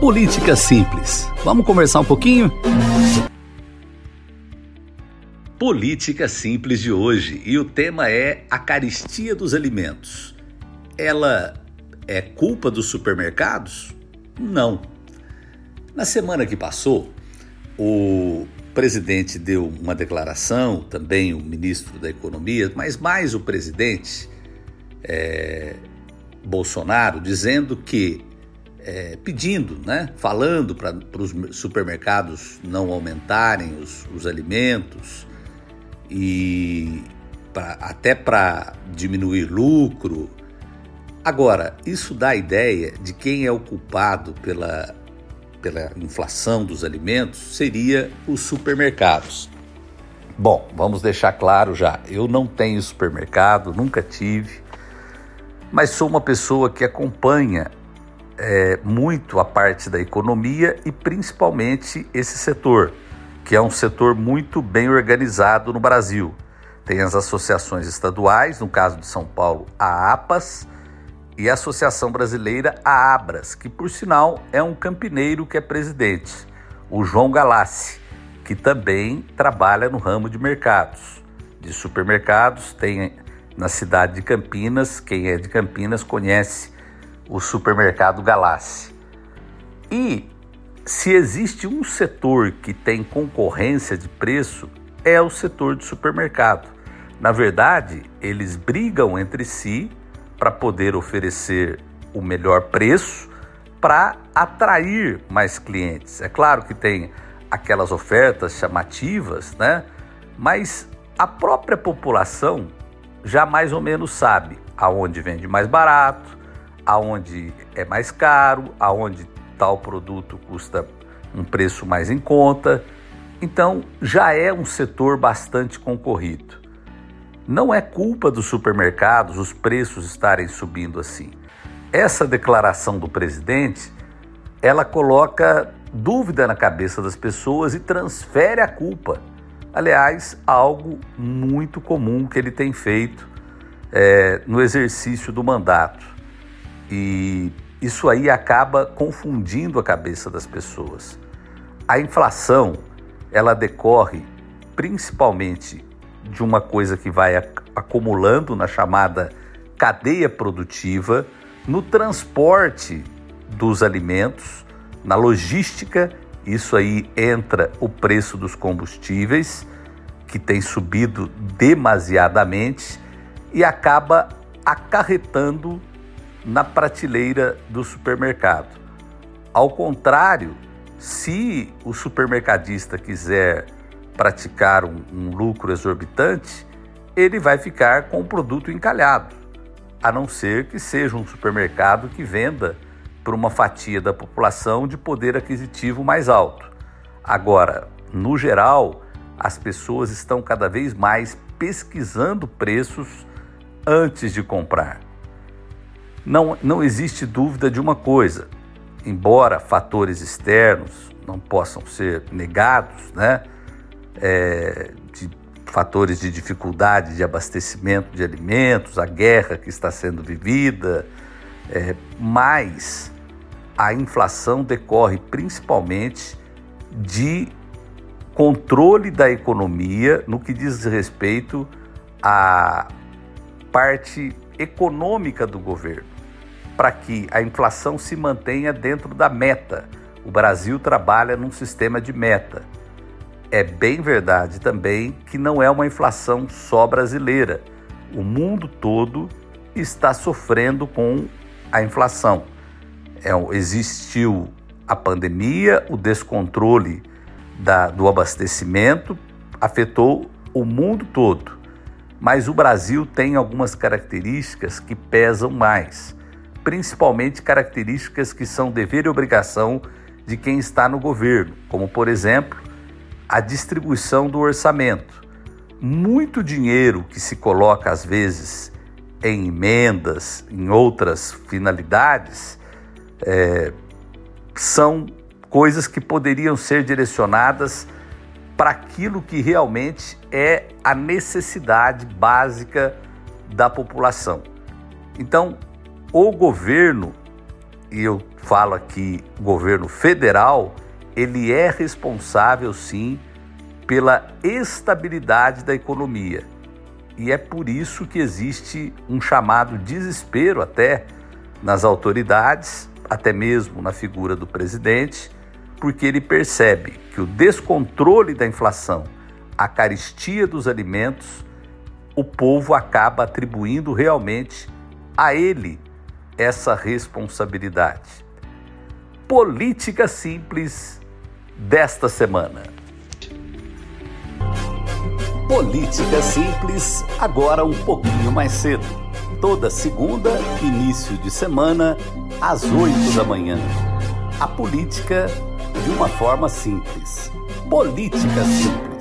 Política Simples. Vamos conversar um pouquinho? Política Simples de hoje e o tema é a caristia dos alimentos. Ela é culpa dos supermercados? Não. Na semana que passou, o presidente deu uma declaração, também o ministro da Economia, mas mais o presidente é, Bolsonaro, dizendo que, é, pedindo, né, falando para os supermercados não aumentarem os, os alimentos e pra, até para diminuir lucro. Agora, isso dá a ideia de quem é o culpado pela pela inflação dos alimentos seria os supermercados. Bom, vamos deixar claro já, eu não tenho supermercado, nunca tive, mas sou uma pessoa que acompanha é, muito a parte da economia e principalmente esse setor, que é um setor muito bem organizado no Brasil. Tem as associações estaduais, no caso de São Paulo, a APAS, e a Associação Brasileira a Abras, que por sinal é um campineiro que é presidente, o João Galassi, que também trabalha no ramo de mercados, de supermercados, tem na cidade de Campinas, quem é de Campinas conhece o supermercado Galassi. E se existe um setor que tem concorrência de preço, é o setor de supermercado. Na verdade, eles brigam entre si para poder oferecer o melhor preço para atrair mais clientes. É claro que tem aquelas ofertas chamativas, né? Mas a própria população já mais ou menos sabe aonde vende mais barato, aonde é mais caro, aonde tal produto custa um preço mais em conta. Então já é um setor bastante concorrido. Não é culpa dos supermercados os preços estarem subindo assim. Essa declaração do presidente, ela coloca dúvida na cabeça das pessoas e transfere a culpa. Aliás, algo muito comum que ele tem feito é, no exercício do mandato. E isso aí acaba confundindo a cabeça das pessoas. A inflação, ela decorre principalmente de uma coisa que vai acumulando na chamada cadeia produtiva, no transporte dos alimentos, na logística, isso aí entra o preço dos combustíveis, que tem subido demasiadamente e acaba acarretando na prateleira do supermercado. Ao contrário, se o supermercadista quiser praticar um, um lucro exorbitante, ele vai ficar com o produto encalhado, a não ser que seja um supermercado que venda para uma fatia da população de poder aquisitivo mais alto. Agora, no geral, as pessoas estão cada vez mais pesquisando preços antes de comprar. Não, não existe dúvida de uma coisa: embora fatores externos não possam ser negados, né? é, de fatores de dificuldade de abastecimento de alimentos, a guerra que está sendo vivida, é, mas a inflação decorre principalmente de controle da economia no que diz respeito à parte econômica do governo, para que a inflação se mantenha dentro da meta. O Brasil trabalha num sistema de meta é bem verdade também que não é uma inflação só brasileira. O mundo todo está sofrendo com a inflação. É, existiu a pandemia, o descontrole da, do abastecimento afetou o mundo todo. Mas o Brasil tem algumas características que pesam mais, principalmente características que são dever e obrigação de quem está no governo, como, por exemplo, a distribuição do orçamento. Muito dinheiro que se coloca, às vezes, em emendas, em outras finalidades, é, são coisas que poderiam ser direcionadas para aquilo que realmente é a necessidade básica da população. Então, o governo e eu falo aqui governo federal, ele é responsável sim pela estabilidade da economia. E é por isso que existe um chamado desespero até nas autoridades, até mesmo na figura do presidente, porque ele percebe que o descontrole da inflação, a caristia dos alimentos, o povo acaba atribuindo realmente a ele essa responsabilidade. Política simples desta semana. Política Simples, agora um pouquinho mais cedo. Toda segunda, início de semana, às oito da manhã. A política de uma forma simples. Política Simples.